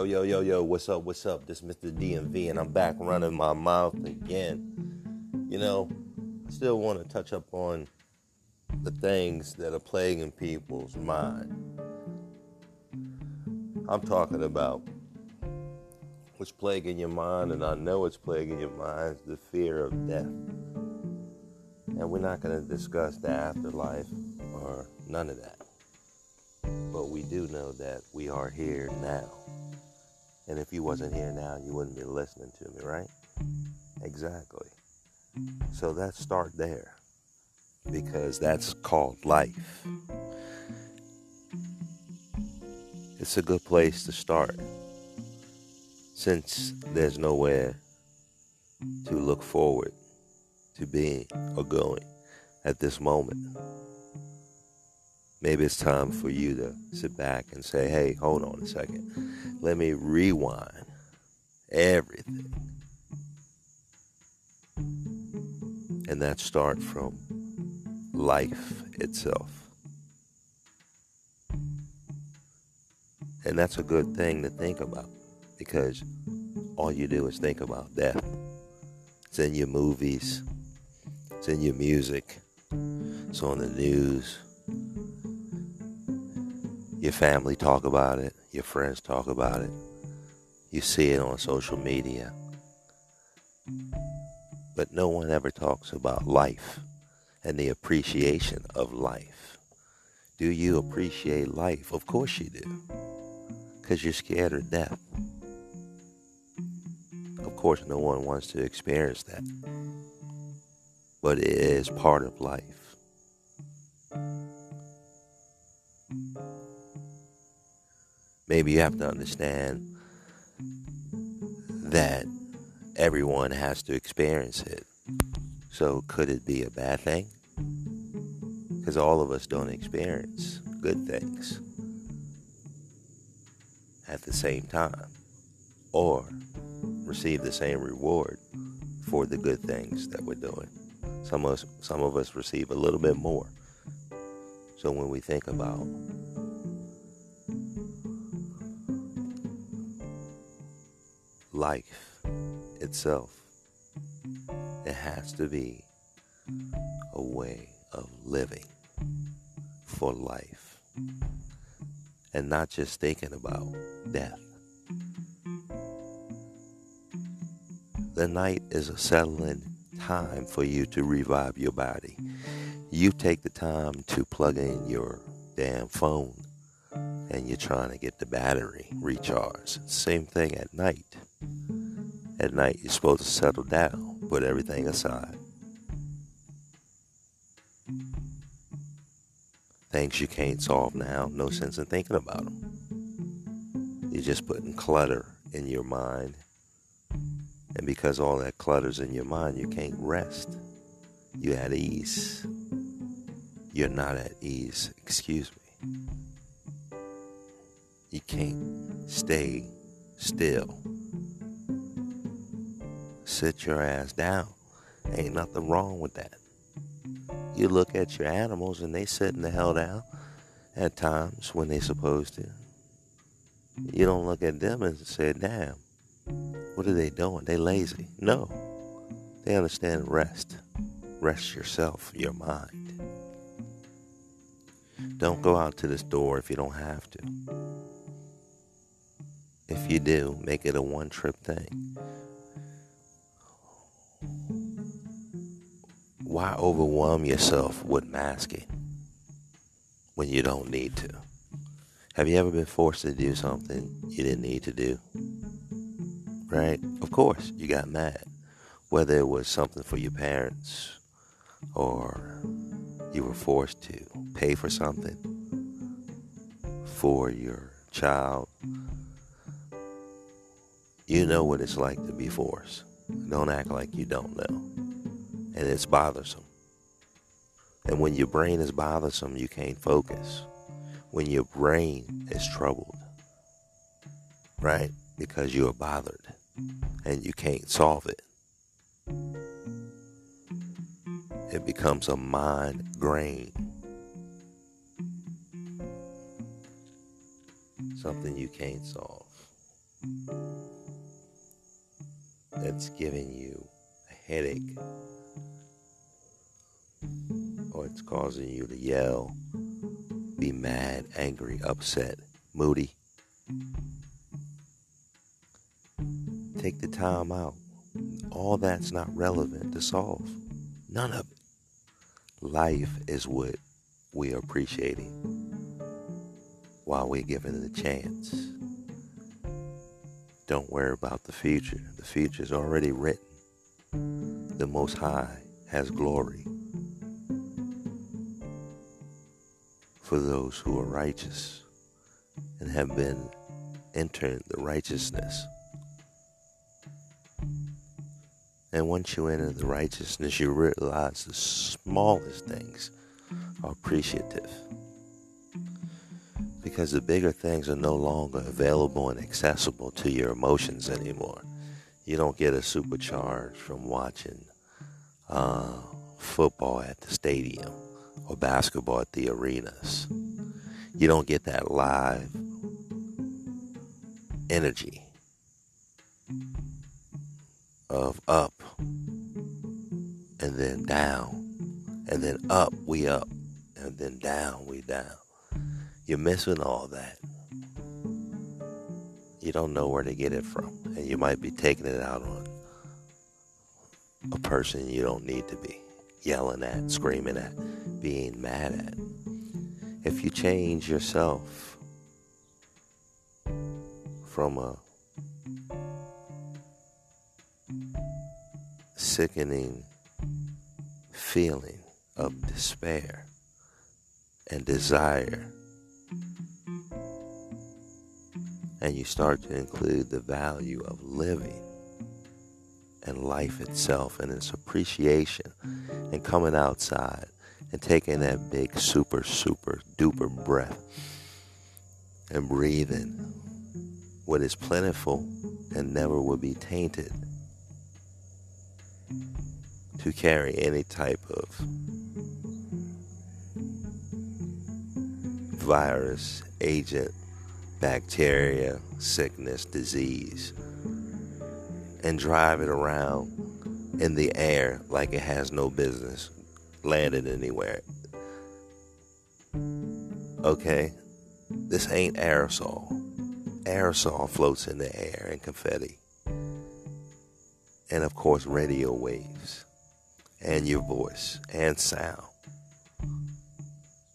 Yo, yo, yo, yo, what's up, what's up? This is Mr. DMV, and I'm back running my mouth again. You know, I still want to touch up on the things that are plaguing people's mind. I'm talking about what's plaguing your mind, and I know it's plaguing your mind, the fear of death. And we're not going to discuss the afterlife or none of that. But we do know that we are here now. And if you wasn't here now, you wouldn't be listening to me, right? Exactly. So let's start there. Because that's called life. It's a good place to start. Since there's nowhere to look forward to being or going at this moment maybe it's time for you to sit back and say, hey, hold on a second. Let me rewind everything. And that start from life itself. And that's a good thing to think about because all you do is think about death. It's in your movies, it's in your music, it's on the news your family talk about it, your friends talk about it, you see it on social media. But no one ever talks about life and the appreciation of life. Do you appreciate life? Of course you do. Because you're scared of death. Of course, no one wants to experience that. But it is part of life. Maybe you have to understand that everyone has to experience it. So, could it be a bad thing? Because all of us don't experience good things at the same time or receive the same reward for the good things that we're doing. Some of us, some of us receive a little bit more. So when we think about life itself. It has to be a way of living for life and not just thinking about death. The night is a settling time for you to revive your body. You take the time to plug in your damn phone and you're trying to get the battery recharged. Same thing at night. At night, you're supposed to settle down, put everything aside. Things you can't solve now, no sense in thinking about them. You're just putting clutter in your mind. And because all that clutter's in your mind, you can't rest. You're at ease. You're not at ease, excuse me. You can't stay still sit your ass down. Ain't nothing wrong with that. You look at your animals and they sitting the hell down at times when they supposed to. You don't look at them and say, damn, what are they doing? They lazy. No. They understand rest. Rest yourself, your mind. Don't go out to this door if you don't have to. If you do, make it a one trip thing. Why overwhelm yourself with masking when you don't need to? Have you ever been forced to do something you didn't need to do? Right? Of course, you got mad. Whether it was something for your parents or you were forced to pay for something for your child. You know what it's like to be forced. Don't act like you don't know and it's bothersome. And when your brain is bothersome, you can't focus. When your brain is troubled, right? Because you are bothered and you can't solve it. It becomes a mind grain. Something you can't solve. that's giving you a headache it's causing you to yell, be mad, angry, upset, moody, take the time out. All that's not relevant to solve. None of it. Life is what we're appreciating while we're giving a chance. Don't worry about the future. The future is already written. The Most High has glory for those who are righteous and have been entered the righteousness. And once you enter the righteousness, you realize the smallest things are appreciative. Because the bigger things are no longer available and accessible to your emotions anymore. You don't get a supercharge from watching uh, football at the stadium or basketball at the arenas. You don't get that live energy of up and then down and then up we up and then down we down. You're missing all that. You don't know where to get it from and you might be taking it out on a person you don't need to be yelling at screaming at being mad at if you change yourself from a sickening feeling of despair and desire. And you start to include the value of living and life itself and its appreciation and coming outside and taking that big super, super duper breath and breathing what is plentiful and never will be tainted to carry any type of virus, agent, bacteria, sickness, disease, and drive it around in the air like it has no business landing anywhere. Okay? This ain't aerosol. Aerosol floats in the air and confetti. And of course, radio waves and your voice and sound.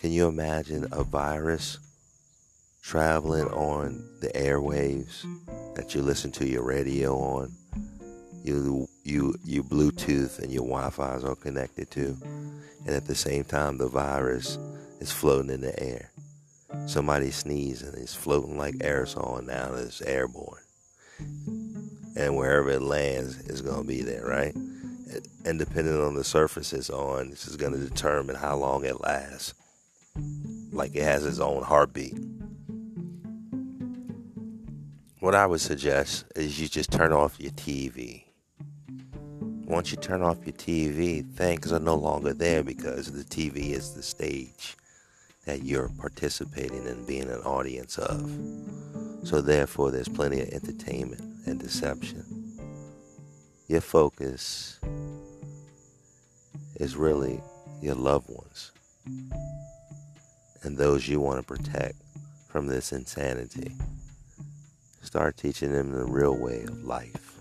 Can you imagine a virus traveling on the airwaves that you listen to your radio on? You you you Bluetooth and your Wi-Fi is all connected to, and at the same time the virus is floating in the air. Somebody sneezing, it's floating like aerosol, and now it's airborne. And wherever it lands, it's gonna be there, right? and depending on the surface it's on, this is going to determine how long it lasts. Like it has its own heartbeat. What I would suggest is you just turn off your TV. Once you turn off your TV, things are no longer there because the TV is the stage that you're participating in being an audience of. So, therefore, there's plenty of entertainment and deception. Your focus is really your loved ones and those you want to protect from this insanity. Start teaching them the real way of life.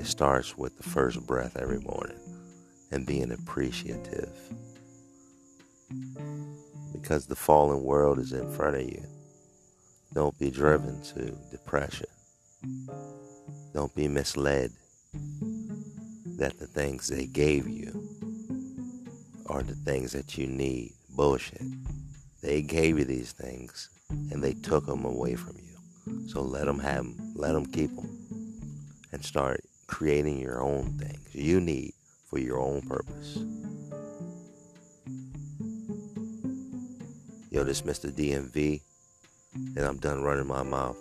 It starts with the first breath every morning and being appreciative. Because the fallen world is in front of you. Don't be driven to depression. Don't be misled that the things they gave you are the things that you need. Bullshit. They gave you these things and they took them away from you. So let them have them, let them keep them, and start creating your own things you need for your own purpose. Yo, this Mr. DMV, and I'm done running my mouth.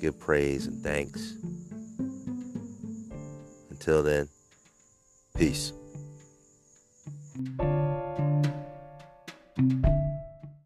Give praise and thanks until then, peace.